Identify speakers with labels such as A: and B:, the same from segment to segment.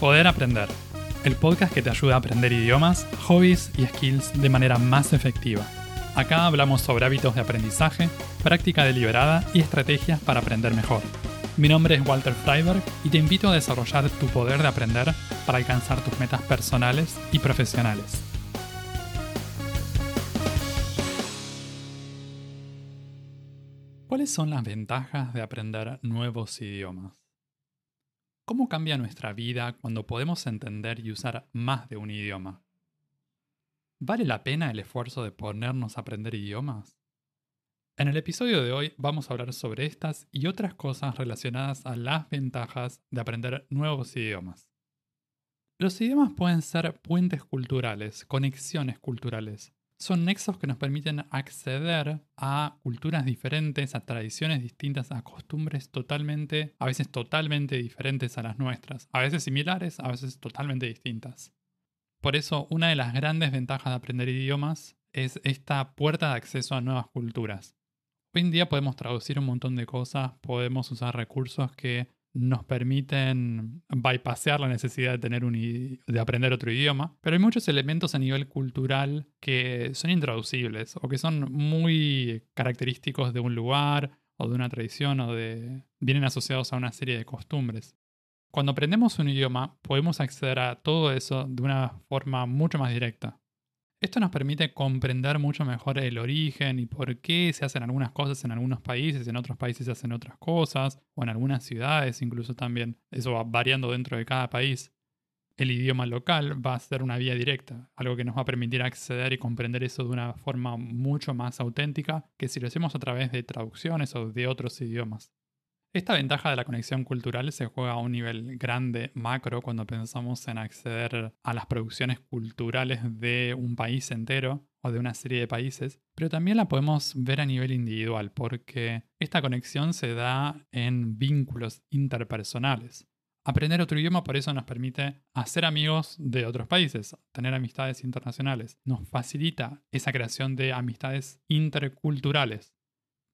A: Poder Aprender, el podcast que te ayuda a aprender idiomas, hobbies y skills de manera más efectiva. Acá hablamos sobre hábitos de aprendizaje, práctica deliberada y estrategias para aprender mejor. Mi nombre es Walter Freiberg y te invito a desarrollar tu poder de aprender para alcanzar tus metas personales y profesionales. ¿Cuáles son las ventajas de aprender nuevos idiomas? ¿Cómo cambia nuestra vida cuando podemos entender y usar más de un idioma? ¿Vale la pena el esfuerzo de ponernos a aprender idiomas? En el episodio de hoy vamos a hablar sobre estas y otras cosas relacionadas a las ventajas de aprender nuevos idiomas. Los idiomas pueden ser puentes culturales, conexiones culturales, son nexos que nos permiten acceder a culturas diferentes, a tradiciones distintas, a costumbres totalmente, a veces totalmente diferentes a las nuestras, a veces similares, a veces totalmente distintas. Por eso, una de las grandes ventajas de aprender idiomas es esta puerta de acceso a nuevas culturas. Hoy en día podemos traducir un montón de cosas, podemos usar recursos que nos permiten bypassear la necesidad de, tener un, de aprender otro idioma, pero hay muchos elementos a nivel cultural que son intraducibles o que son muy característicos de un lugar o de una tradición o de vienen asociados a una serie de costumbres. Cuando aprendemos un idioma podemos acceder a todo eso de una forma mucho más directa. Esto nos permite comprender mucho mejor el origen y por qué se hacen algunas cosas en algunos países, en otros países se hacen otras cosas, o en algunas ciudades incluso también. Eso va variando dentro de cada país. El idioma local va a ser una vía directa, algo que nos va a permitir acceder y comprender eso de una forma mucho más auténtica que si lo hacemos a través de traducciones o de otros idiomas. Esta ventaja de la conexión cultural se juega a un nivel grande, macro, cuando pensamos en acceder a las producciones culturales de un país entero o de una serie de países, pero también la podemos ver a nivel individual, porque esta conexión se da en vínculos interpersonales. Aprender otro idioma por eso nos permite hacer amigos de otros países, tener amistades internacionales. Nos facilita esa creación de amistades interculturales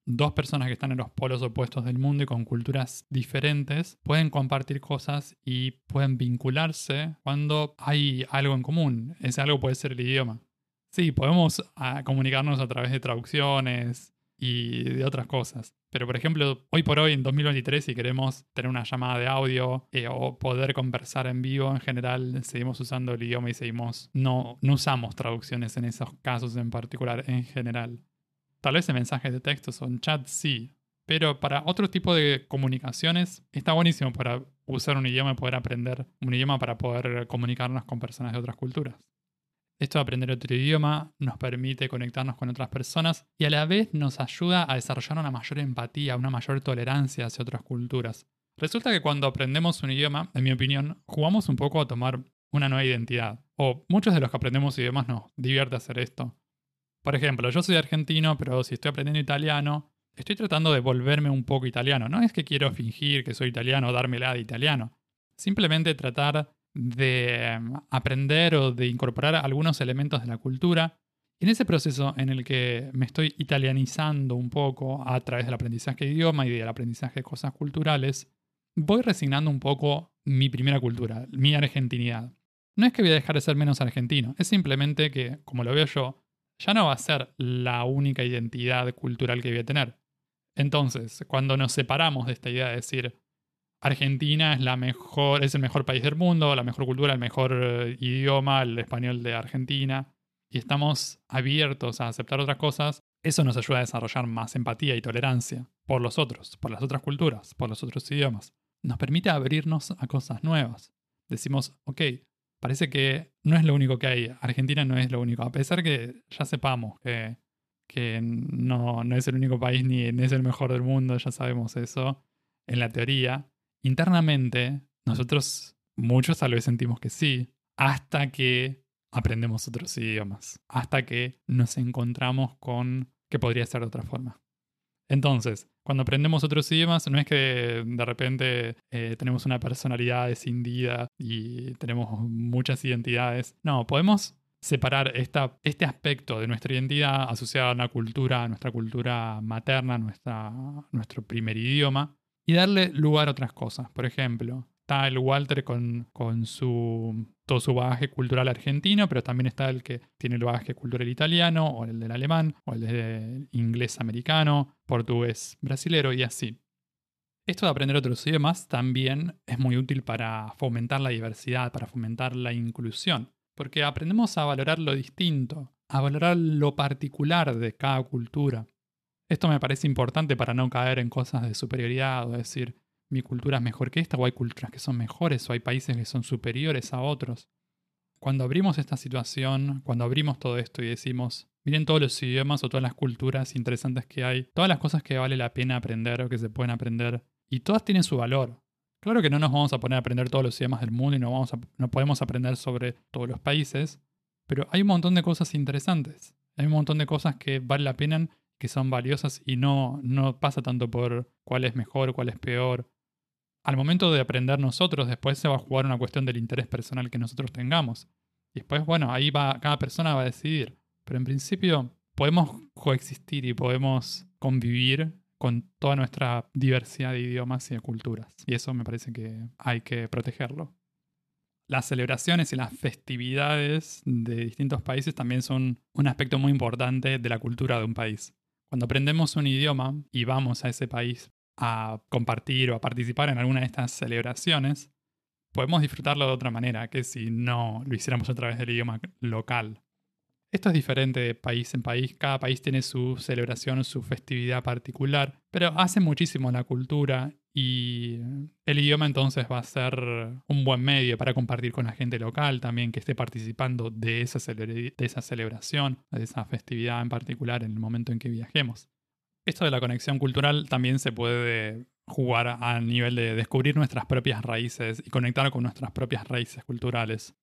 A: dos personas que están en los polos opuestos del mundo y con culturas diferentes pueden compartir cosas y pueden vincularse cuando hay algo en común. Ese algo puede ser el idioma. Sí, podemos ah, comunicarnos a través de traducciones y de otras cosas. Pero por ejemplo, hoy por hoy, en 2023, si queremos tener una llamada de audio eh, o poder conversar en vivo, en general seguimos usando el idioma y seguimos, no, no usamos traducciones en esos casos en particular, en general. Tal vez en mensajes de texto o en chat sí, pero para otro tipo de comunicaciones está buenísimo para usar un idioma y poder aprender un idioma para poder comunicarnos con personas de otras culturas. Esto de aprender otro idioma nos permite conectarnos con otras personas y a la vez nos ayuda a desarrollar una mayor empatía, una mayor tolerancia hacia otras culturas. Resulta que cuando aprendemos un idioma, en mi opinión, jugamos un poco a tomar una nueva identidad. O muchos de los que aprendemos idiomas nos divierte hacer esto. Por ejemplo, yo soy argentino, pero si estoy aprendiendo italiano, estoy tratando de volverme un poco italiano. No es que quiero fingir que soy italiano o dármela de italiano. Simplemente tratar de em, aprender o de incorporar algunos elementos de la cultura. En ese proceso en el que me estoy italianizando un poco a través del aprendizaje de idioma y del aprendizaje de cosas culturales, voy resignando un poco mi primera cultura, mi argentinidad. No es que voy a dejar de ser menos argentino, es simplemente que, como lo veo yo, ya no va a ser la única identidad cultural que voy a tener. Entonces, cuando nos separamos de esta idea de decir Argentina es la mejor, es el mejor país del mundo, la mejor cultura, el mejor eh, idioma, el español de Argentina, y estamos abiertos a aceptar otras cosas, eso nos ayuda a desarrollar más empatía y tolerancia por los otros, por las otras culturas, por los otros idiomas. Nos permite abrirnos a cosas nuevas. Decimos, ok, parece que no es lo único que hay. Argentina no es lo único. A pesar que ya sepamos que, no, no es el único país ni es el mejor del mundo, ya sabemos eso en la teoría. Internamente, nosotros muchos tal vez sentimos que sí, hasta que aprendemos otros idiomas, hasta que nos encontramos con que podría ser de otra forma. Entonces, cuando aprendemos otros idiomas, no es que de repente eh, tenemos una personalidad escindida y tenemos muchas identidades. No, podemos separar esta, este aspecto de nuestra identidad asociada a una cultura, a nuestra cultura materna, nuestra, nuestro primer idioma, y darle lugar a otras cosas. Por ejemplo, está el Walter con, con su, todo su bagaje cultural argentino, pero también está el que tiene el bagaje cultural italiano, o el del alemán, o el del inglés americano, portugués brasilero y así. Esto de aprender otros idiomas también es muy útil para fomentar la diversidad, para fomentar la inclusión, porque aprendemos a valorar lo distinto, a valorar lo particular de cada cultura. Esto me parece importante para no caer en cosas de superioridad o decir mi cultura es mejor que esta o hay culturas que son mejores o hay países que son superiores a otros. Cuando abrimos esta situación, cuando abrimos todo esto y decimos, miren todos los idiomas o todas las culturas interesantes que hay, todas las cosas que vale la pena aprender o que se pueden aprender, y todas tienen su valor. Claro que no nos vamos a poner a aprender todos los idiomas del mundo y no, vamos no podemos aprender sobre todos los países, pero hay un montón de cosas interesantes. Hay un montón de cosas que vale la pena, que son valiosas y no, no pasa tanto por cuál es mejor, cuál es peor. Al momento de aprender nosotros, después se va a jugar una cuestión del interés personal que nosotros tengamos. Y después, bueno, ahí va, cada persona va a decidir. Pero en principio podemos coexistir y podemos convivir con toda nuestra diversidad de idiomas y de culturas. Y eso me parece que hay que protegerlo. Las celebraciones y las festividades de distintos países también son un aspecto muy importante de la cultura de un país. Cuando aprendemos un idioma y vamos a ese país a compartir o a participar en alguna de estas celebraciones, podemos disfrutarlo de otra manera que si no lo hiciéramos a través del idioma local. Esto es diferente de país en país, cada país tiene su celebración, su festividad particular, pero hace muchísimo la cultura y el idioma entonces va a ser un buen medio para compartir con la gente local también que esté participando de esa, de esa celebración, de esa festividad en particular en el momento en que viajemos. Esto de la conexión cultural también se puede jugar a nivel de descubrir nuestras propias raíces y conectar con nuestras propias raíces culturales.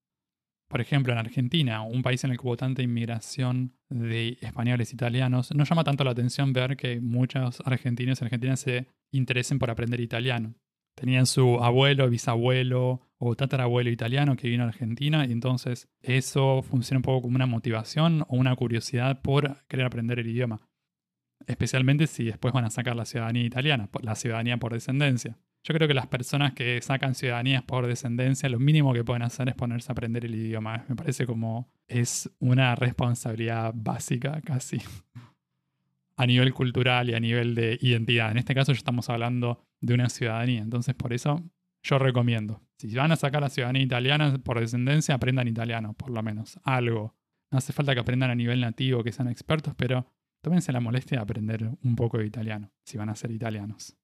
A: Por ejemplo, en Argentina, un país en el que hubo tanta inmigración de españoles e italianos, no llama tanto la atención ver que muchos argentinos y argentinas se interesen por aprender italiano. Tenían su abuelo, bisabuelo o tatarabuelo italiano que vino a Argentina y entonces eso funciona un poco como una motivación o una curiosidad por querer aprender el idioma. Especialmente si después van a sacar la ciudadanía italiana, la ciudadanía por descendencia. Yo creo que las personas que sacan ciudadanías por descendencia, lo mínimo que pueden hacer es ponerse a aprender el idioma. Me parece como es una responsabilidad básica casi a nivel cultural y a nivel de identidad. En este caso ya estamos hablando de una ciudadanía, entonces por eso yo recomiendo. Si van a sacar la ciudadanía italiana por descendencia, aprendan italiano, por lo menos, algo. No hace falta que aprendan a nivel nativo, que sean expertos, pero tómense la molestia de aprender un poco de italiano, si van a ser italianos.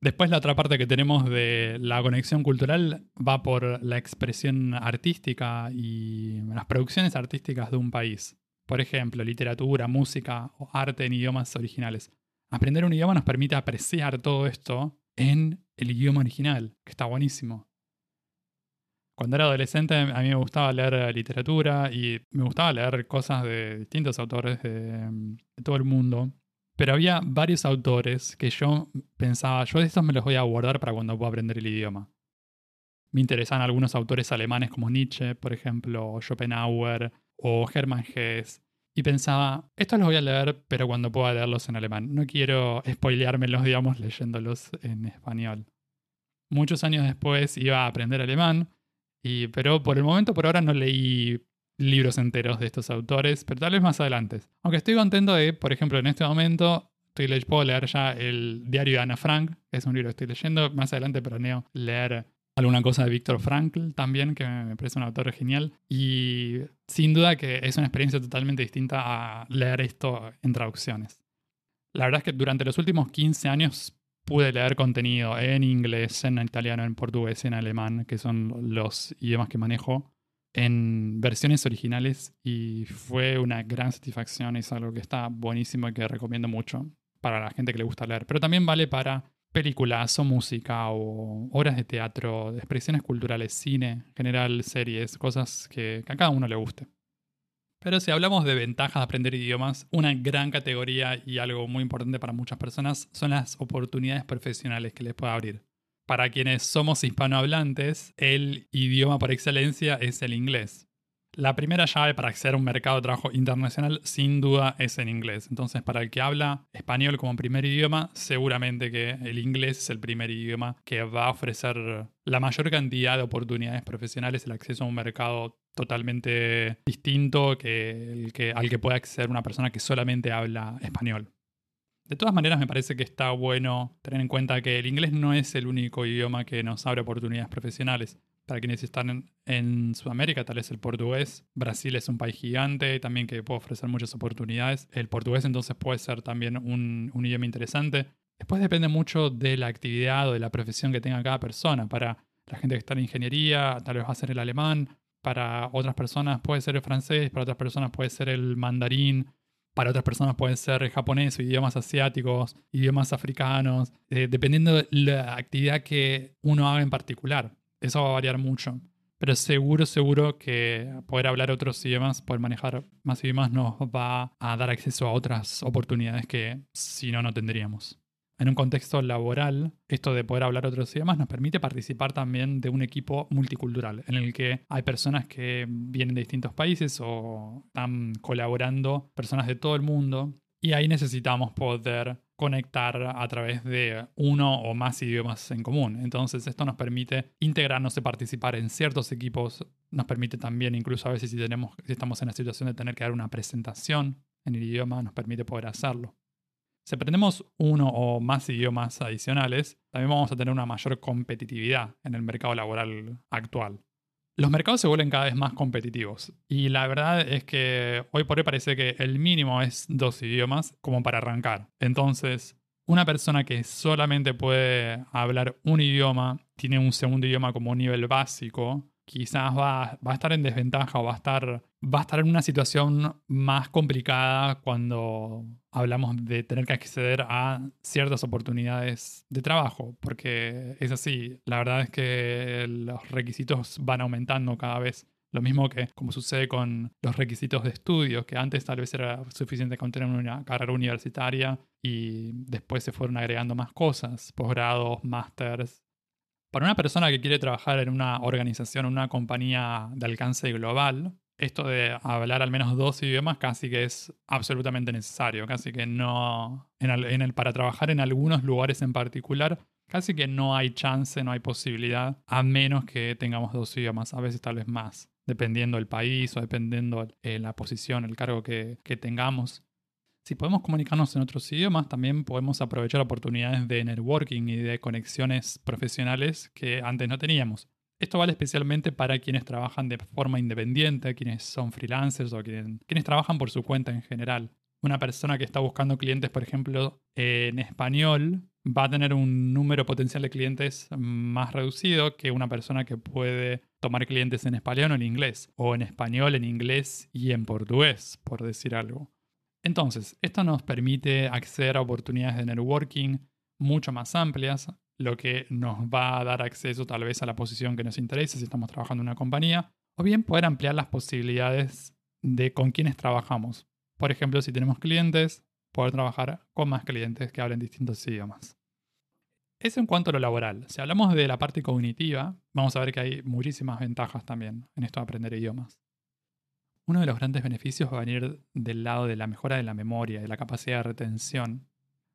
A: Después la otra parte que tenemos de la conexión cultural va por la expresión artística y las producciones artísticas de un país. Por ejemplo, literatura, música o arte en idiomas originales. Aprender un idioma nos permite apreciar todo esto en el idioma original, que está buenísimo. Cuando era adolescente a mí me gustaba leer literatura y me gustaba leer cosas de distintos autores de, de todo el mundo. Pero había varios autores que yo pensaba, yo de estos me los voy a guardar para cuando pueda aprender el idioma. Me interesaban algunos autores alemanes como Nietzsche, por ejemplo, Schopenhauer o Hermann Hesse. Y pensaba, estos los voy a leer, pero cuando pueda leerlos en alemán. No quiero spoileármelos, digamos, leyéndolos en español. Muchos años después iba a aprender alemán, pero por el momento, por ahora, no leí libros enteros de estos autores, pero tal vez más adelante. Aunque estoy contento de, por ejemplo, en este momento estoy puedo leer ya el diario de Ana Frank, que es un libro que estoy leyendo. Más adelante planeo leer alguna cosa de Víctor Frankl también, que me parece un autor genial. Y sin duda que es una experiencia totalmente distinta a leer esto en traducciones. La verdad es que durante los últimos 15 años pude leer contenido en inglés, en italiano, en portugués, en alemán, que son los idiomas que manejo en versiones originales y fue una gran satisfacción. Es algo que está buenísimo y que recomiendo mucho para la gente que le gusta leer. Pero también vale para películas o música o obras de teatro, expresiones culturales, cine, en general series, cosas que, que a cada uno le guste. Pero si hablamos de ventajas de aprender idiomas, una gran categoría y algo muy importante para muchas personas son las oportunidades profesionales que les puede abrir. Para quienes somos hispanohablantes, el idioma por excelencia es el inglés. La primera llave para acceder a un mercado de trabajo internacional sin duda es en inglés. Entonces, para el que habla español como primer idioma, seguramente que el inglés es el primer idioma que va a ofrecer la mayor cantidad de oportunidades profesionales, el acceso a un mercado totalmente distinto que el que, al que puede acceder una persona que solamente habla español. De todas maneras, me parece que está bueno tener en cuenta que el inglés no es el único idioma que nos abre oportunidades profesionales para quienes están en, Sudamérica, tal vez el portugués. Brasil es un país gigante también que puede ofrecer muchas oportunidades. El portugués entonces puede ser también un, idioma interesante. Después depende mucho de la actividad o de la profesión que tenga cada persona. Para la gente que está en ingeniería, tal vez va a ser el alemán. Para otras personas puede ser el francés, para otras personas puede ser el mandarín, para otras personas puede ser el japonés o idiomas asiáticos, idiomas africanos, eh, dependiendo de la actividad que uno haga en particular. Eso va a variar mucho. Pero seguro, seguro que poder hablar otros idiomas, poder manejar más idiomas nos va a dar acceso a otras oportunidades que si no, no tendríamos. En un contexto laboral, esto de poder hablar otros idiomas nos permite participar también de un equipo multicultural, en el que hay personas que vienen de distintos países o están colaborando, personas de todo el mundo, y ahí necesitamos poder conectar a través de uno o más idiomas en común. Entonces esto nos permite integrarnos y participar en ciertos equipos, nos permite también incluso a veces si, tenemos, si estamos en la situación de tener que dar una presentación en el idioma, nos permite poder hacerlo. Si aprendemos uno o más idiomas adicionales, también vamos a tener una mayor competitividad en el mercado laboral actual. Los mercados se vuelven cada vez más competitivos y la verdad es que hoy por hoy parece que el mínimo es dos idiomas como para arrancar. Entonces, una persona que solamente puede hablar un idioma, tiene un segundo idioma como un nivel básico, quizás va, va, a estar en desventaja o va a estar, va a estar en una situación más complicada cuando hablamos de tener que acceder a ciertas oportunidades de trabajo, porque es así, la verdad es que los requisitos van aumentando cada vez. Lo mismo que como sucede con los requisitos de estudios, que antes tal vez era suficiente con tener una carrera universitaria y después se fueron agregando más cosas, posgrados, másters, para una persona que quiere trabajar en una organización, una compañía de alcance global, esto de hablar al menos dos idiomas casi que es absolutamente necesario, casi que no, en el, para trabajar en algunos lugares en particular, casi que no hay chance, no hay posibilidad, a menos que tengamos dos idiomas, a veces tal vez más, dependiendo del país o dependiendo de la posición, el cargo que, que tengamos. Si podemos comunicarnos en otros idiomas, también podemos aprovechar oportunidades de networking y de conexiones profesionales que antes no teníamos. Esto vale especialmente para quienes trabajan de forma independiente, quienes son freelancers o quienes, trabajan por su cuenta en general. Una persona que está buscando clientes, por ejemplo, en español, va a tener un número potencial de clientes más reducido que una persona que puede tomar clientes en español o en inglés, o en español, en inglés y en portugués, por decir algo. Entonces, esto nos permite acceder a oportunidades de networking mucho más amplias, lo que nos va a dar acceso tal vez a la posición que nos interesa si estamos trabajando en una compañía, o bien poder ampliar las posibilidades de con quienes trabajamos. Por ejemplo, si tenemos clientes, poder trabajar con más clientes que hablen distintos idiomas. Eso en cuanto a lo laboral. Si hablamos de la parte cognitiva, vamos a ver que hay muchísimas ventajas también en esto de aprender idiomas. Uno de los grandes beneficios va a venir del lado de la mejora de la memoria, de la capacidad de retención.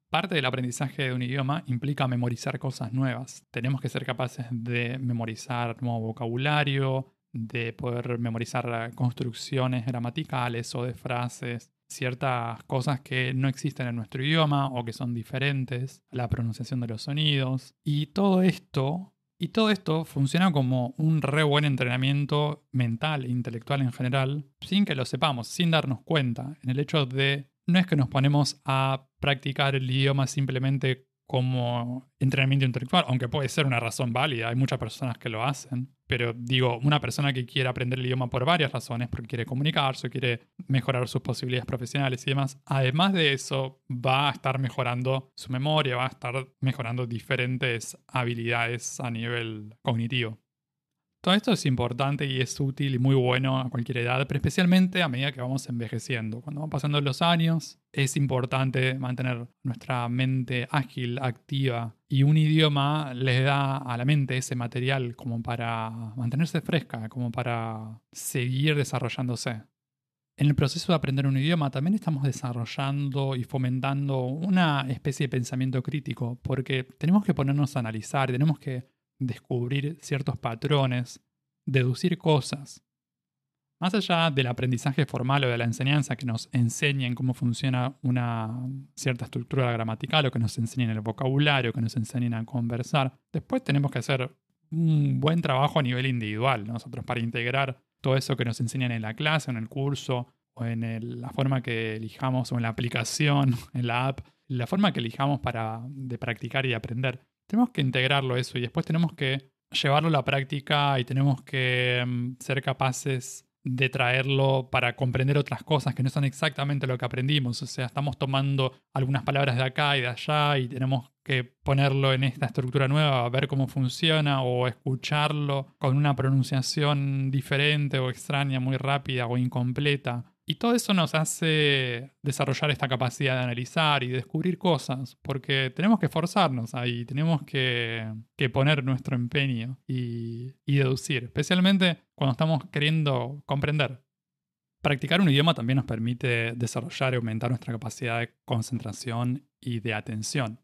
A: Parte del aprendizaje de un idioma implica memorizar cosas nuevas. Tenemos que ser capaces de memorizar nuevo vocabulario, de poder memorizar construcciones gramaticales o de frases, ciertas cosas que no existen en nuestro idioma o que son diferentes, la pronunciación de los sonidos. Y todo esto y todo esto funciona como un re buen entrenamiento mental e intelectual en general, sin que lo sepamos, sin darnos cuenta, en el hecho de no es que nos ponemos a practicar el idioma simplemente como entrenamiento intelectual, aunque puede ser una razón válida, hay muchas personas que lo hacen, pero digo, una persona que quiere aprender el idioma por varias razones, porque quiere comunicarse, quiere mejorar sus posibilidades profesionales y demás, además de eso va a estar mejorando su memoria, va a estar mejorando diferentes habilidades a nivel cognitivo. Todo esto es importante y es útil y muy bueno a cualquier edad, pero especialmente a medida que vamos envejeciendo. Cuando van pasando los años, es importante mantener nuestra mente ágil, activa, y un idioma les da a la mente ese material como para mantenerse fresca, como para seguir desarrollándose. En el proceso de aprender un idioma también estamos desarrollando y fomentando una especie de pensamiento crítico, porque tenemos que ponernos a analizar, tenemos que descubrir ciertos patrones, deducir cosas. Más allá del aprendizaje formal o de la enseñanza que nos enseñen cómo funciona una cierta estructura gramatical o que nos enseñen el vocabulario, que nos enseñen a conversar, después tenemos que hacer un buen trabajo a nivel individual nosotros para integrar todo eso que nos enseñan en la clase, en el curso o en la forma que elijamos o en la aplicación, en la app, la forma que elijamos para de practicar y aprender. Tenemos que integrarlo eso y después tenemos que llevarlo a la práctica y tenemos que mm, ser capaces de traerlo para comprender otras cosas que no son exactamente lo que aprendimos. O sea, estamos tomando algunas palabras de acá y de allá y tenemos que ponerlo en esta estructura nueva, ver cómo funciona o escucharlo con una pronunciación diferente o extraña, muy rápida o incompleta. Y todo eso nos hace desarrollar esta capacidad de analizar y descubrir cosas, porque tenemos que esforzarnos ahí, tenemos que, poner nuestro empeño y, y deducir, especialmente cuando estamos queriendo comprender. Practicar un idioma también nos permite desarrollar y aumentar nuestra capacidad de concentración y de atención.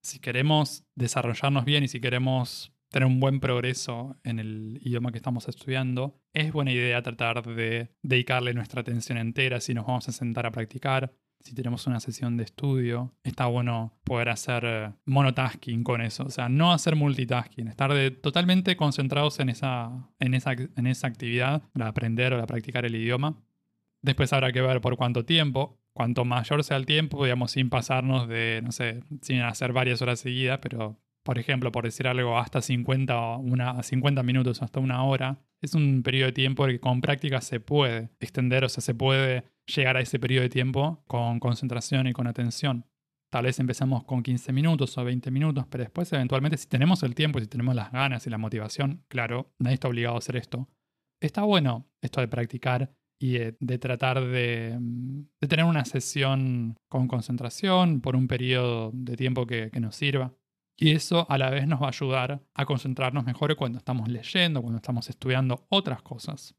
A: Si queremos desarrollarnos bien y si queremos tener un buen progreso en el idioma que estamos estudiando, es buena idea tratar de dedicarle nuestra atención entera si nos vamos a sentar a practicar. Si tenemos una sesión de estudio, está bueno poder hacer eh, monotasking con eso, o sea, no hacer multitasking, estar totalmente concentrados en esa, en, esa, en esa actividad para aprender o para practicar el idioma. Después habrá que ver por cuánto tiempo. Cuanto mayor sea el tiempo, digamos, sin pasarnos de, no sé, sin hacer varias horas seguidas, pero por ejemplo, por decir algo, hasta 50, una, 50 minutos, hasta una hora, es un periodo de tiempo que con práctica se puede extender, o sea, se puede llegar a ese periodo de tiempo con concentración y con atención. Tal vez empezamos con 15 minutos o 20 minutos, pero después eventualmente si tenemos el tiempo, si tenemos las ganas y la motivación, claro, nadie está obligado a hacer esto. Está bueno esto de practicar y de, tratar de, tener una sesión con concentración por un periodo de tiempo que nos sirva. Y eso a la vez nos va a ayudar a concentrarnos mejor cuando estamos leyendo, cuando estamos estudiando otras cosas.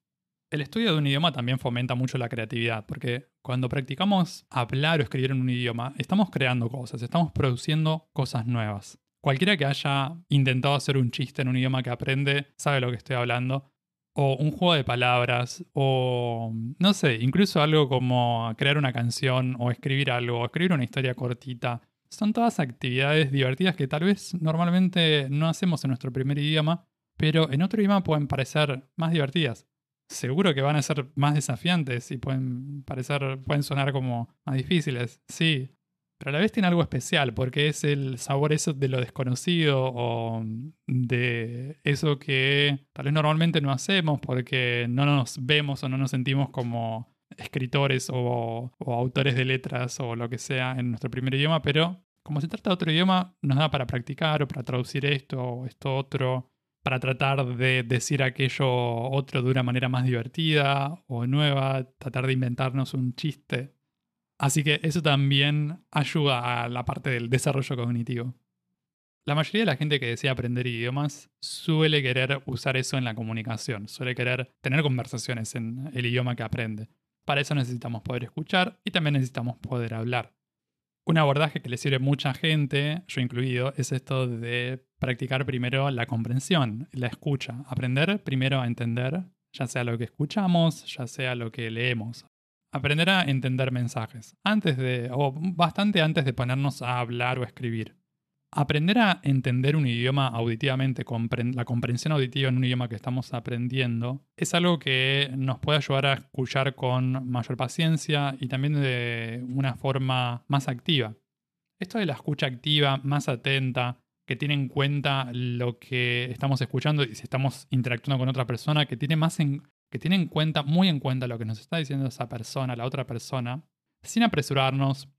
A: El estudio de un idioma también fomenta mucho la creatividad, porque cuando practicamos hablar o escribir en un idioma, estamos creando cosas, estamos produciendo cosas nuevas. Cualquiera que haya intentado hacer un chiste en un idioma que aprende sabe lo que estoy hablando. O un juego de palabras, o no sé, incluso algo como crear una canción, o escribir algo, o escribir una historia cortita. Son todas actividades divertidas que tal vez normalmente no hacemos en nuestro primer idioma, pero en otro idioma pueden parecer más divertidas. Seguro que van a ser más desafiantes y pueden parecer, pueden sonar como más difíciles, sí. Pero a la vez tiene algo especial, porque es el sabor eso de lo desconocido o de eso que tal vez normalmente no hacemos porque no nos vemos o no nos sentimos como escritores o, autores de letras o lo que sea en nuestro primer idioma, pero como se trata de otro idioma, nos da para practicar o para traducir esto o esto otro, para tratar de decir aquello otro de una manera más divertida o nueva, tratar de inventarnos un chiste. Así que eso también ayuda a la parte del desarrollo cognitivo. La mayoría de la gente que desea aprender idiomas suele querer usar eso en la comunicación, suele querer tener conversaciones en el idioma que aprende. Para eso necesitamos poder escuchar y también necesitamos poder hablar. Un abordaje que le sirve a mucha gente, yo incluido, es esto de practicar primero la comprensión, la escucha. Aprender primero a entender, ya sea lo que escuchamos, ya sea lo que leemos. Aprender a entender mensajes, antes de, o bastante antes de ponernos a hablar o escribir. Aprender a entender un idioma auditivamente, la comprensión auditiva en un idioma que estamos aprendiendo, es algo que nos puede ayudar a escuchar con mayor paciencia y también de una forma más activa. Esto de la escucha activa, más atenta, que tiene en cuenta lo que estamos escuchando y si estamos interactuando con otra persona, que tiene, más que tiene en cuenta, muy en cuenta lo que nos está diciendo esa persona, la otra persona, sin apresurarnos,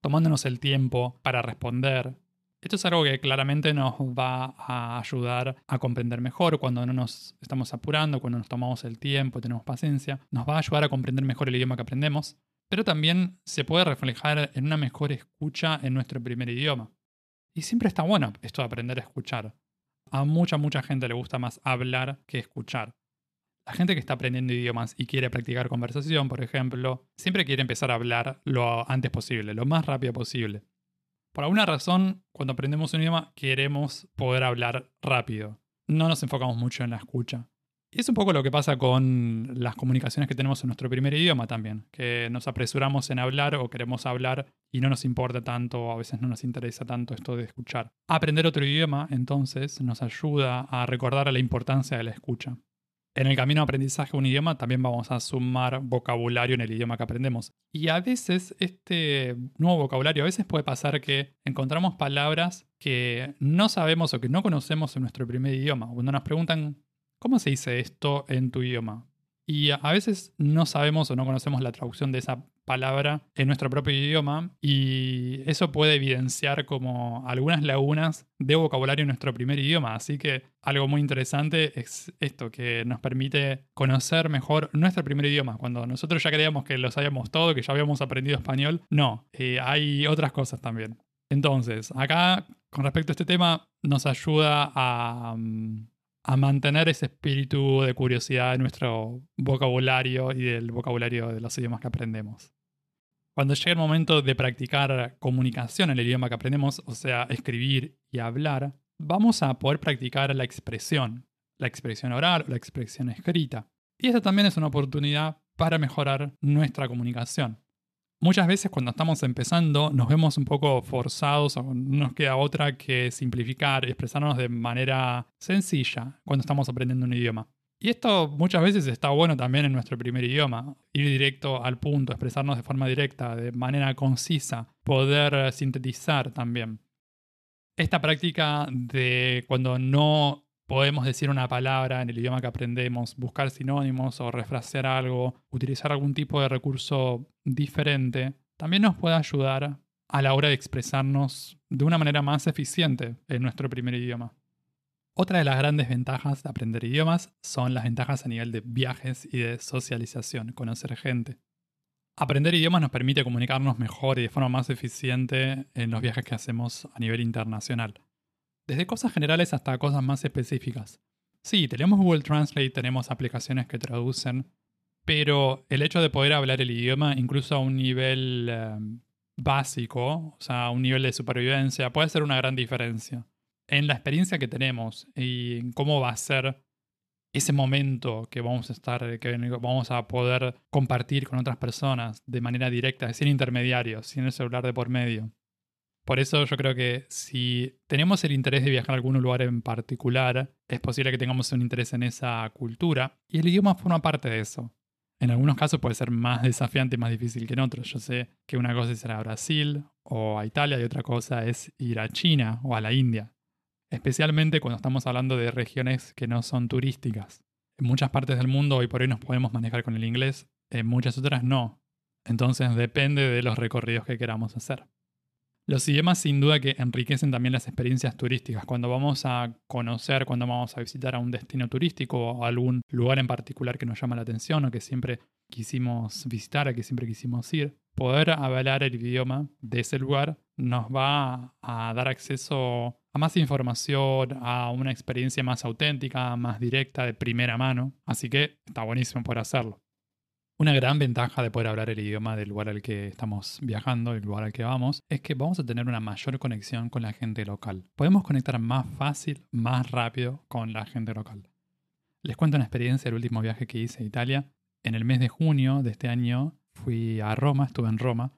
A: tomándonos el tiempo para responder, Esto es algo que claramente nos va a ayudar a comprender mejor cuando no nos estamos apurando, cuando nos tomamos el tiempo, tenemos paciencia. Nos va a ayudar a comprender mejor el idioma que aprendemos, pero también se puede reflejar en una mejor escucha en nuestro primer idioma. Y siempre está bueno esto de aprender a escuchar. A mucha, mucha gente le gusta más hablar que escuchar. La gente que está aprendiendo idiomas y quiere practicar conversación, por ejemplo, siempre quiere empezar a hablar lo antes posible, lo más rápido posible. Por alguna razón, cuando aprendemos un idioma, queremos poder hablar rápido. No nos enfocamos mucho en la escucha. Y es un poco lo que pasa con las comunicaciones que tenemos en nuestro primer idioma también, que nos apresuramos en hablar o queremos hablar y no nos importa tanto, a veces no nos interesa tanto esto de escuchar. Aprender otro idioma, entonces, nos ayuda a recordar la importancia de la escucha. En el camino de aprendizaje de un idioma también vamos a sumar vocabulario en el idioma que aprendemos. Y a veces este nuevo vocabulario, a veces puede pasar que encontramos palabras que no sabemos o que no conocemos en nuestro primer idioma. Cuando nos preguntan, ¿cómo se dice esto en tu idioma? Y a veces no sabemos o no conocemos la traducción de esa palabra en nuestro propio idioma y eso puede evidenciar como algunas lagunas de vocabulario en nuestro primer idioma. Así que algo muy interesante es esto, que nos permite conocer mejor nuestro primer idioma. Cuando nosotros ya creíamos que lo sabíamos todo, que ya habíamos aprendido español, no, eh, hay otras cosas también. Entonces, acá, con respecto a este tema, nos ayuda a... Mm, a mantener ese espíritu de curiosidad de nuestro vocabulario y del vocabulario de los idiomas que aprendemos. Cuando llegue el momento de practicar comunicación en el idioma que aprendemos, o sea, escribir y hablar, vamos a poder practicar la expresión, la expresión oral o la expresión escrita. Y esta también es una oportunidad para mejorar nuestra comunicación. Muchas veces cuando estamos empezando nos vemos un poco forzados o no nos queda otra que simplificar expresarnos de manera sencilla cuando estamos aprendiendo un idioma. Y esto muchas veces está bueno también en nuestro primer idioma, ir directo al punto, expresarnos de forma directa, de manera concisa, poder sintetizar también. Esta práctica de cuando no podemos decir una palabra en el idioma que aprendemos, buscar sinónimos o refrasear algo, utilizar algún tipo de recurso diferente, también nos puede ayudar a la hora de expresarnos de una manera más eficiente en nuestro primer idioma. Otra de las grandes ventajas de aprender idiomas son las ventajas a nivel de viajes y de socialización, conocer gente. Aprender idiomas nos permite comunicarnos mejor y de forma más eficiente en los viajes que hacemos a nivel internacional desde cosas generales hasta cosas más específicas. Sí, tenemos Google Translate, tenemos aplicaciones que traducen, pero el hecho de poder hablar el idioma incluso a un nivel em, básico, o sea, a un nivel de supervivencia, puede ser una gran diferencia. En la experiencia que tenemos y en cómo va a ser ese momento que vamos a estar, que vamos a poder compartir con otras personas de manera directa, sin intermediarios, sin el celular de por medio. Por eso yo creo que si tenemos el interés de viajar a algún lugar en particular, es posible que tengamos un interés en esa cultura y el idioma forma parte de eso. En algunos casos puede ser más desafiante y más difícil que en otros. Yo sé que una cosa es ir a Brasil o a Italia y otra cosa es ir a China o a la India. Especialmente cuando estamos hablando de regiones que no son turísticas. En muchas partes del mundo hoy por hoy nos podemos manejar con el inglés, en muchas otras no. Entonces depende de los recorridos que queramos hacer. Los idiomas sin duda que enriquecen también las experiencias turísticas. Cuando vamos a conocer, cuando vamos a visitar a un destino turístico o algún lugar en particular que nos llama la atención o que siempre quisimos visitar, a que siempre quisimos ir, poder hablar el idioma de ese lugar nos va a dar acceso a más información, a una experiencia más auténtica, más directa, de primera mano. Así que está buenísimo poder hacerlo. Una gran ventaja de poder hablar el idioma del lugar al que estamos viajando, el lugar al que vamos, es que vamos a tener una mayor conexión con la gente local. Podemos conectar más fácil, más rápido con la gente local. Les cuento una experiencia del último viaje que hice a Italia. En el mes de junio de este año fui a Roma, estuve en Roma,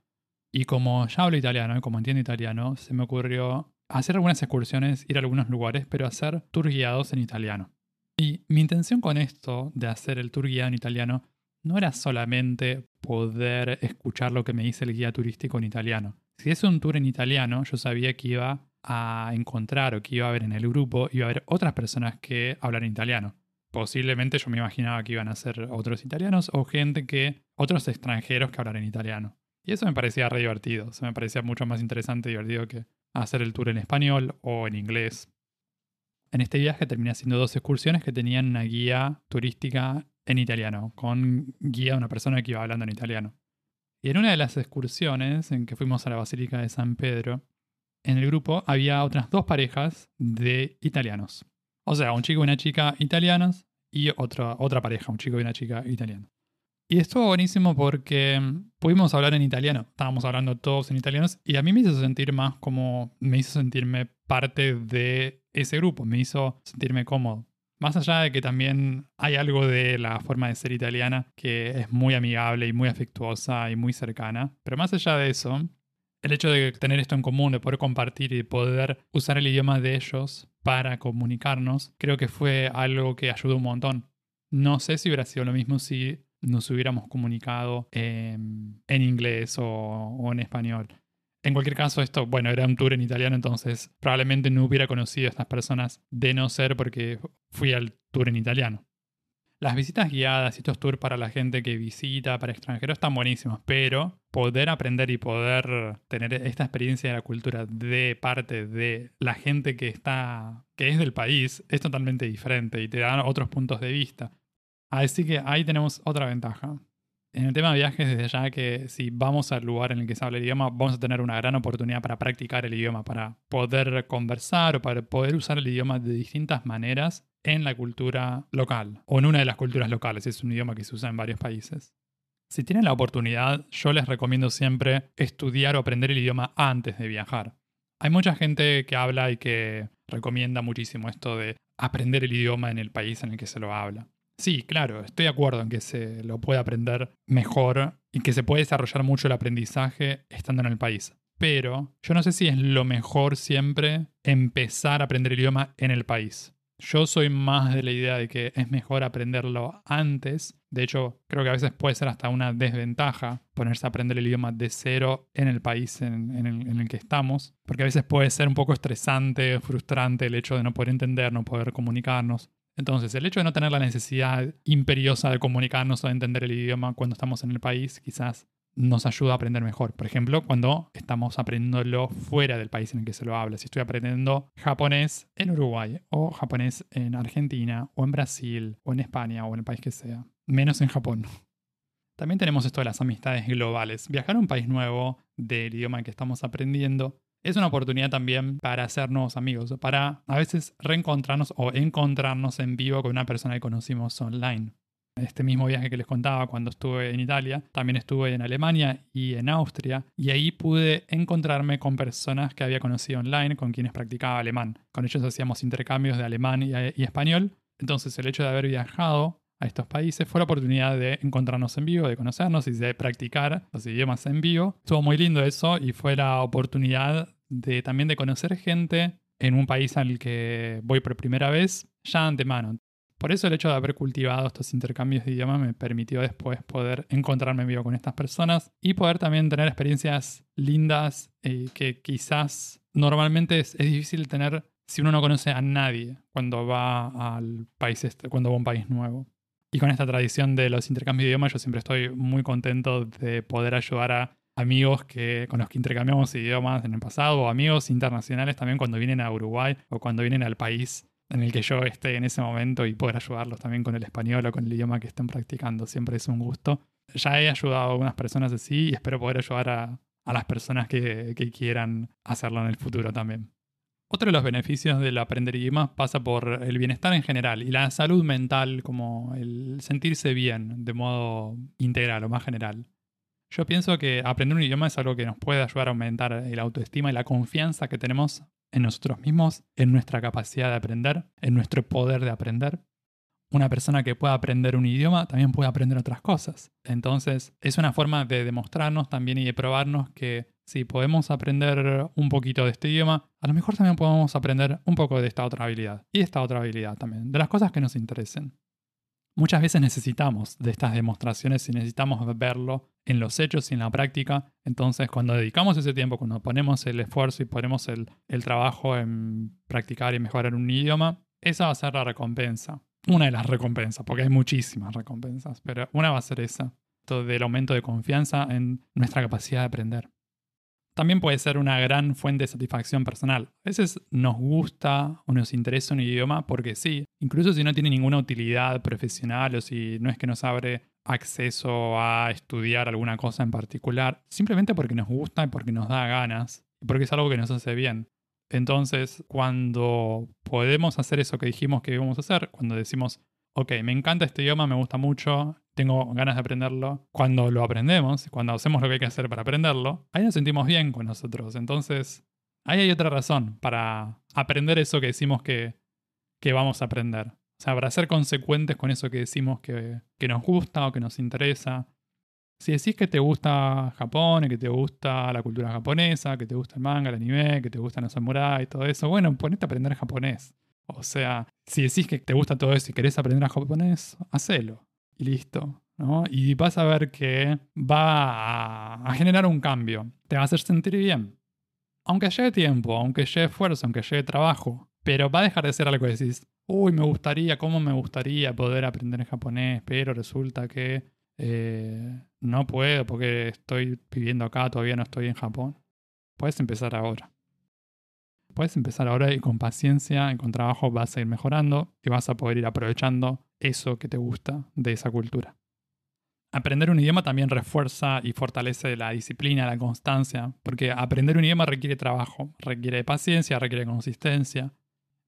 A: y como ya hablo italiano y como entiendo italiano, se me ocurrió hacer algunas excursiones, ir a algunos lugares, pero hacer tour guiados en italiano. Y mi intención con esto de hacer el tour guiado en italiano no era solamente poder escuchar lo que me dice el guía turístico en italiano. Si es un tour en italiano, yo sabía que iba a encontrar o que iba a haber en el grupo, iba a haber otras personas que hablan italiano. Posiblemente yo me imaginaba que iban a ser otros italianos o gente que, otros extranjeros que hablan en italiano. Y eso me parecía re divertido, eso me parecía mucho más interesante y divertido que hacer el tour en español o en inglés. En este viaje terminé haciendo dos excursiones que tenían una guía turística en italiano, con guía de una persona que iba hablando en italiano. Y en una de las excursiones en que fuimos a la Basílica de San Pedro, en el grupo había otras dos parejas de italianos. O sea, un chico y una chica italianos y otra, otra pareja, un chico y una chica italianos. Y estuvo buenísimo porque pudimos hablar en italiano. Estábamos hablando todos en italiano y a mí me hizo sentir más como. me hizo sentirme parte de ese grupo, me hizo sentirme cómodo. Más allá de que también hay algo de la forma de ser italiana que es muy amigable y muy afectuosa y muy cercana. Pero más allá de eso, el hecho de tener esto en común, de poder compartir y poder usar el idioma de ellos para comunicarnos, creo que fue algo que ayudó un montón. No sé si hubiera sido lo mismo si nos hubiéramos comunicado en inglés o, o en español. En cualquier caso, esto, bueno, era un tour en italiano, entonces probablemente no hubiera conocido a estas personas de no ser porque fui al tour en italiano. Las visitas guiadas y estos tours para la gente que visita, para extranjeros, están buenísimos, pero poder aprender y poder tener esta experiencia de la cultura de parte de la gente que está, que es del país, es totalmente diferente y te dan otros puntos de vista. Así que ahí tenemos otra ventaja en el tema de viajes, desde ya que si vamos al lugar en el que se habla el idioma, vamos a tener una gran oportunidad para practicar el idioma, para poder conversar o para poder usar el idioma de distintas maneras en la cultura local o en una de las culturas locales. Es un idioma que se usa en varios países. Si tienen la oportunidad, yo les recomiendo siempre estudiar o aprender el idioma antes de viajar. Hay mucha gente que habla y que recomienda muchísimo esto de aprender el idioma en el país en el que se lo habla. Sí, claro, estoy de acuerdo en que se lo puede aprender mejor y que se puede desarrollar mucho el aprendizaje estando en el país. Pero yo no sé si es lo mejor siempre empezar a aprender el idioma en el país. Yo soy más de la idea de que es mejor aprenderlo antes. De hecho, creo que a veces puede ser hasta una desventaja ponerse a aprender el idioma de cero en el país en, el, el, que estamos. Porque a veces puede ser un poco estresante, frustrante el hecho de no poder entender, no poder comunicarnos. Entonces, el hecho de no tener la necesidad imperiosa de comunicarnos o de entender el idioma cuando estamos en el país, quizás nos ayuda a aprender mejor. Por ejemplo, cuando estamos aprendiéndolo fuera del país en el que se lo habla. Si estoy aprendiendo japonés en Uruguay, o japonés en Argentina, o en Brasil, o en España, o en el país que sea. Menos en Japón. También tenemos esto de las amistades globales. Viajar a un país nuevo del idioma que estamos aprendiendo es una oportunidad también para hacer nuevos amigos, para a veces reencontrarnos o encontrarnos en vivo con una persona que conocimos online. Este mismo viaje que les contaba cuando estuve en Italia, también estuve en Alemania y en Austria, y ahí pude encontrarme con personas que había conocido online, con quienes practicaba alemán. Con ellos hacíamos intercambios de alemán y, y español. Entonces el hecho de haber viajado a estos países fue la oportunidad de encontrarnos en vivo, de conocernos y de practicar los idiomas en vivo. Estuvo muy lindo eso y fue la oportunidad de también de conocer gente en un país al que voy por primera vez ya de antemano. Por eso el hecho de haber cultivado estos intercambios de idioma me permitió después poder encontrarme en vivo con estas personas y poder también tener experiencias lindas eh, que quizás normalmente es, es, difícil tener si uno no conoce a nadie cuando va al país este, cuando va a un país nuevo. Y con esta tradición de los intercambios de idiomas yo siempre estoy muy contento de poder ayudar a amigos que, con los que intercambiamos idiomas en el pasado, o amigos internacionales también cuando vienen a Uruguay o cuando vienen al país en el que yo esté en ese momento y poder ayudarlos también con el español o con el idioma que estén practicando. Siempre es un gusto. Ya he ayudado a algunas personas así y espero poder ayudar a, las personas que, que quieran hacerlo en el futuro también. Otro de los beneficios del aprender idiomas pasa por el bienestar en general y la salud mental, como el sentirse bien de modo integral o más general. Yo pienso que aprender un idioma es algo que nos puede ayudar a aumentar el autoestima y la confianza que tenemos en nosotros mismos, en nuestra capacidad de aprender, en nuestro poder de aprender. Una persona que pueda aprender un idioma también puede aprender otras cosas. Entonces, es una forma de demostrarnos también y de probarnos que si podemos aprender un poquito de este idioma, a lo mejor también podemos aprender un poco de esta otra habilidad. Y esta otra habilidad también, de las cosas que nos interesen. Muchas veces necesitamos de estas demostraciones y necesitamos verlo en los hechos y en la práctica. Entonces, cuando dedicamos ese tiempo, cuando ponemos el esfuerzo y ponemos el, trabajo en practicar y mejorar un idioma, esa va a ser la recompensa. Una de las recompensas, porque hay muchísimas recompensas, pero una va a ser esa, todo del aumento de confianza en nuestra capacidad de aprender. también puede ser una gran fuente de satisfacción personal. A veces nos gusta o nos interesa un idioma porque sí, incluso si no tiene ninguna utilidad profesional o si no es que nos abre acceso a estudiar alguna cosa en particular, simplemente porque nos gusta y porque nos da ganas, porque es algo que nos hace bien. Entonces, cuando podemos hacer eso que dijimos que íbamos a hacer, cuando decimos, ok, me encanta este idioma, me gusta mucho, tengo ganas de aprenderlo, cuando lo aprendemos, cuando hacemos lo que hay que hacer para aprenderlo, ahí nos sentimos bien con nosotros. Entonces, ahí hay otra razón para aprender eso que decimos que, que vamos a aprender. O sea, para ser consecuentes con eso que decimos que, que nos gusta o que nos interesa. Si decís que te gusta Japón que te gusta la cultura japonesa, que te gusta el manga, el anime, que te gustan los samuráis y todo eso, bueno, ponete a aprender japonés. O sea, si decís que te gusta todo eso y querés aprender japonés, hacelo. Y listo. ¿no? Y vas a ver que va a, a generar un cambio. Te va a hacer sentir bien. Aunque lleve tiempo, aunque lleve esfuerzo, aunque lleve trabajo. Pero va a dejar de ser algo que decís, uy, me gustaría, cómo me gustaría poder aprender japonés, pero resulta que eh, no puedo porque estoy viviendo acá, todavía no estoy en Japón. Puedes empezar ahora. Puedes empezar ahora y con paciencia y con trabajo vas a ir mejorando y vas a poder ir aprovechando eso que te gusta de esa cultura. Aprender un idioma también refuerza y fortalece la disciplina, la constancia, porque aprender un idioma requiere trabajo, requiere paciencia, requiere consistencia.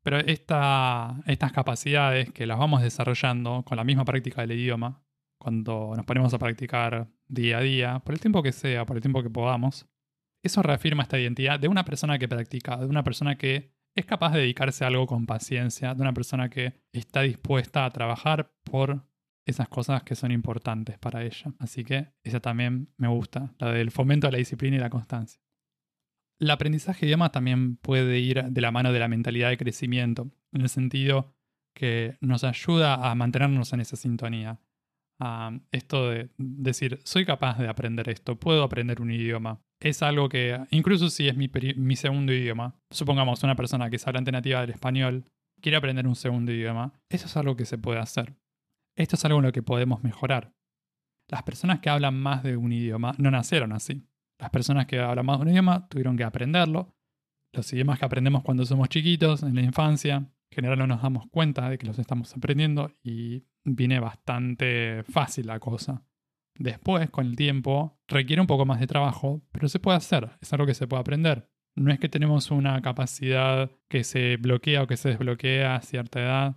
A: Pero estas capacidades que las vamos desarrollando con la misma práctica del idioma, cuando nos ponemos a practicar día a día, por el tiempo que sea, por el tiempo que podamos, eso reafirma esta identidad de una persona que practica, de una persona que es capaz de dedicarse a algo con paciencia, de una persona que está dispuesta a trabajar por esas cosas que son importantes para ella. Así que esa también me gusta, la del fomento de la disciplina y la constancia. El aprendizaje de idiomas también puede ir de la mano de la mentalidad de crecimiento, en el sentido que nos ayuda a mantenernos en esa sintonía, esto de decir, soy capaz de aprender esto, puedo aprender un idioma. Es algo que, incluso si es mi, mi segundo idioma, supongamos una persona que es hablante nativa del español, quiere aprender un segundo idioma, eso es algo que se puede hacer. Esto es algo en lo que podemos mejorar. Las personas que hablan más de un idioma no nacieron así. Las personas que hablan más de un idioma tuvieron que aprenderlo. Los idiomas que aprendemos cuando somos chiquitos, en la infancia, en general no nos damos cuenta de que los estamos aprendiendo y viene bastante fácil la cosa. Después, con el tiempo, requiere un poco más de trabajo, pero se puede hacer, es algo que se puede aprender. No es que tenemos una capacidad que se bloquea o que se desbloquea a cierta edad.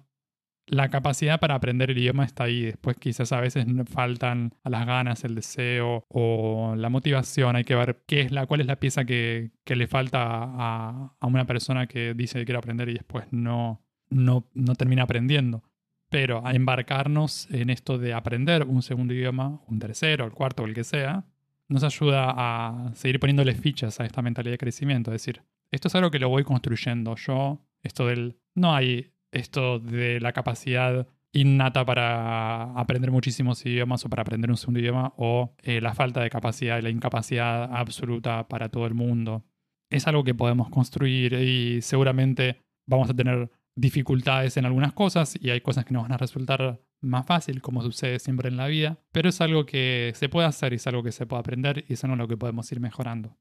A: La capacidad para aprender el idioma está ahí. Después quizás a veces faltan a las ganas, el deseo o la motivación. Hay que ver qué es la, cuál es la pieza que, le falta a, a, una persona que dice que quiere aprender y después no, no, no termina aprendiendo. Pero a embarcarnos en esto de aprender un segundo idioma, un tercero, el cuarto o el que sea, nos ayuda a seguir poniéndole fichas a esta mentalidad de crecimiento. Es decir, esto es algo que lo voy construyendo yo. Esto del. No hay esto de la capacidad innata para aprender muchísimos idiomas o para aprender un segundo idioma o eh, la falta de capacidad la incapacidad absoluta para todo el mundo. Es algo que podemos construir y seguramente vamos a tener dificultades en algunas cosas y hay cosas que nos van a resultar más fácil, como sucede siempre en la vida, pero es algo que se puede hacer y es algo que se puede aprender y es algo en lo que podemos ir mejorando.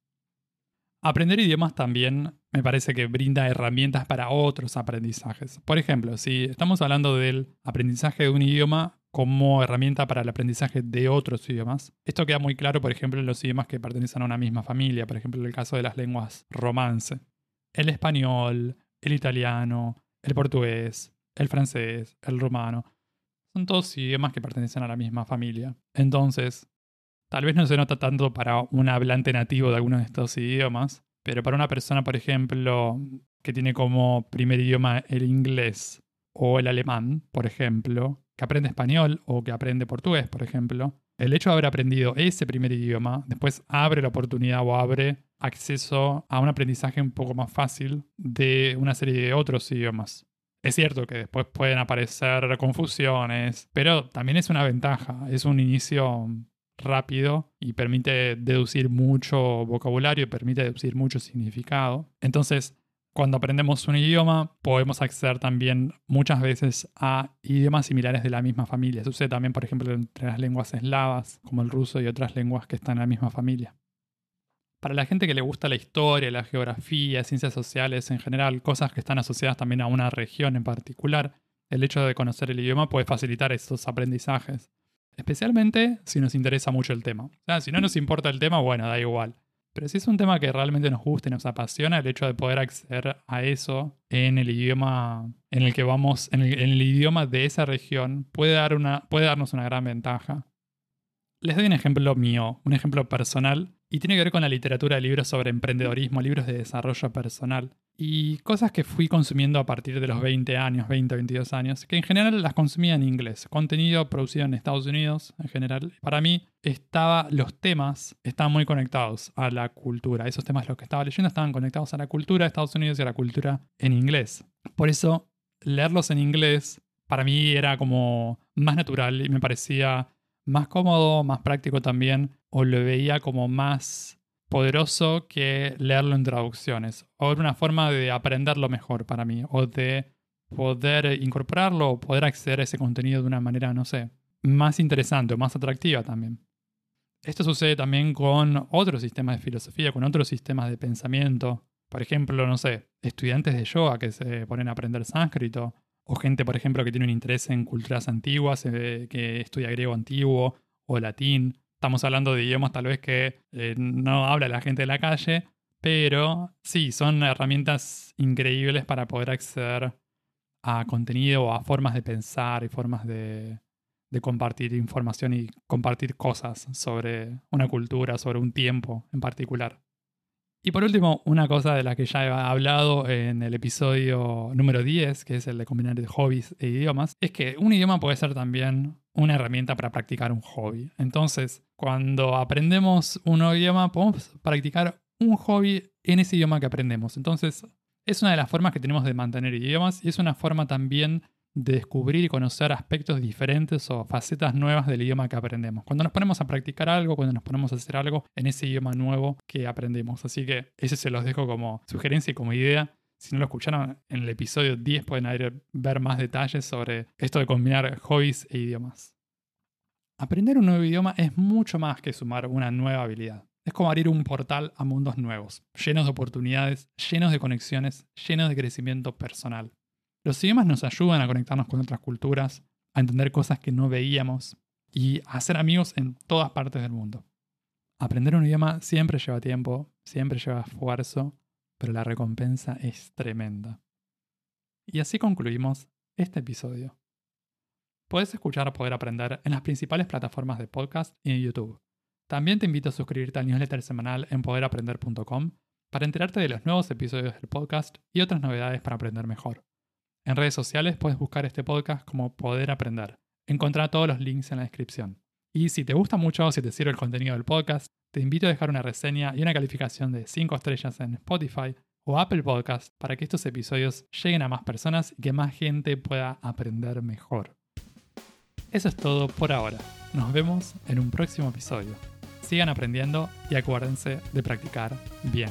A: Aprender idiomas también me parece que brinda herramientas para otros aprendizajes. Por ejemplo, si estamos hablando del aprendizaje de un idioma como herramienta para el aprendizaje de otros idiomas, esto queda muy claro, por ejemplo, en los idiomas que pertenecen a una misma familia, por ejemplo, en el caso de las lenguas romance. El español, el italiano, el portugués, el francés, el rumano. Son todos idiomas que pertenecen a la misma familia. Entonces, tal vez no se nota tanto para un hablante nativo de alguno de estos idiomas, pero para una persona, por ejemplo, que tiene como primer idioma el inglés o el alemán, por ejemplo, que aprende español o que aprende portugués, por ejemplo, el hecho de haber aprendido ese primer idioma después abre la oportunidad o abre acceso a un aprendizaje un poco más fácil de una serie de otros idiomas. Es cierto que después pueden aparecer confusiones, pero también es una ventaja, es un inicio rápido y permite deducir mucho vocabulario, permite deducir mucho significado. Entonces, cuando aprendemos un idioma, podemos acceder también muchas veces a idiomas similares de la misma familia. Sucede también, por ejemplo, entre las lenguas eslavas, como el ruso y otras lenguas que están en la misma familia. Para la gente que le gusta la historia, la geografía, ciencias sociales en general, cosas que están asociadas también a una región en particular, el hecho de conocer el idioma puede facilitar estos aprendizajes. Especialmente si nos interesa mucho el tema. O sea, si no nos importa el tema, bueno, da igual. Pero si es un tema que realmente nos gusta y nos apasiona, el hecho de poder acceder a eso en el idioma en el que vamos, en el, idioma de esa región, puede, dar una, puede darnos una gran ventaja. Les doy un ejemplo mío, un ejemplo personal, y tiene que ver con la literatura libros sobre emprendedorismo, libros de desarrollo personal y cosas que fui consumiendo a partir de los 20 años, 20, 22 años, que en general las consumía en inglés. Contenido producido en Estados Unidos, en general. Para mí, estaba, los temas estaban muy conectados a la cultura. Esos temas los que estaba leyendo estaban conectados a la cultura de Estados Unidos y a la cultura en inglés. Por eso, leerlos en inglés para mí era como más natural y me parecía más cómodo, más práctico también, o lo veía como más poderoso que leerlo en traducciones. O era una forma de aprenderlo mejor para mí. O de poder incorporarlo o poder acceder a ese contenido de una manera, no sé, más interesante o más atractiva también. Esto sucede también con otros sistemas de filosofía, con otros sistemas de pensamiento. Por ejemplo, no sé, estudiantes de yoga que se ponen a aprender sánscrito, o gente, por ejemplo, que tiene un interés en culturas antiguas, eh, que estudia griego antiguo o latín, Estamos hablando de idiomas tal vez que eh, no habla la gente de la calle, pero sí, son herramientas increíbles para poder acceder a contenido o a formas de pensar y formas de, de compartir información y compartir cosas sobre una cultura, sobre un tiempo en particular. Y por último, una cosa de la que ya he hablado en el episodio número 10, que es el de combinar hobbies e idiomas, es que un idioma puede ser también una herramienta para practicar un hobby. Entonces, cuando aprendemos un nuevo idioma, podemos practicar un hobby en ese idioma que aprendemos. Entonces, es una de las formas que tenemos de mantener idiomas y es una forma también de descubrir y conocer aspectos diferentes o facetas nuevas del idioma que aprendemos. Cuando nos ponemos a practicar algo, cuando nos ponemos a hacer algo en ese idioma nuevo que aprendemos. Así que ese se los dejo como sugerencia y como idea. Si no lo escucharon, en el episodio 10 pueden ver más detalles sobre esto de combinar hobbies e idiomas. Aprender un nuevo idioma es mucho más que sumar una nueva habilidad. Es como abrir un portal a mundos nuevos, llenos de oportunidades, llenos de conexiones, llenos de crecimiento personal. Los idiomas nos ayudan a conectarnos con otras culturas, a entender cosas que no veíamos y a hacer amigos en todas partes del mundo. Aprender un idioma siempre lleva tiempo, siempre lleva esfuerzo, pero la recompensa es tremenda. Y así concluimos este episodio. Puedes escuchar Poder Aprender en las principales plataformas de podcast y en YouTube. También te invito a suscribirte al newsletter semanal en poderaprender.com para enterarte de los nuevos episodios del podcast y otras novedades para aprender mejor. En redes sociales puedes buscar este podcast como Poder Aprender. Encontrá todos los links en la descripción. Y si te gusta mucho o si te sirve el contenido del podcast, te invito a dejar una reseña y una calificación de 5 estrellas en Spotify o Apple Podcast para que estos episodios lleguen a más personas y que más gente pueda aprender mejor. Eso es todo por ahora. Nos vemos en un próximo episodio. Sigan aprendiendo y acuérdense de practicar bien.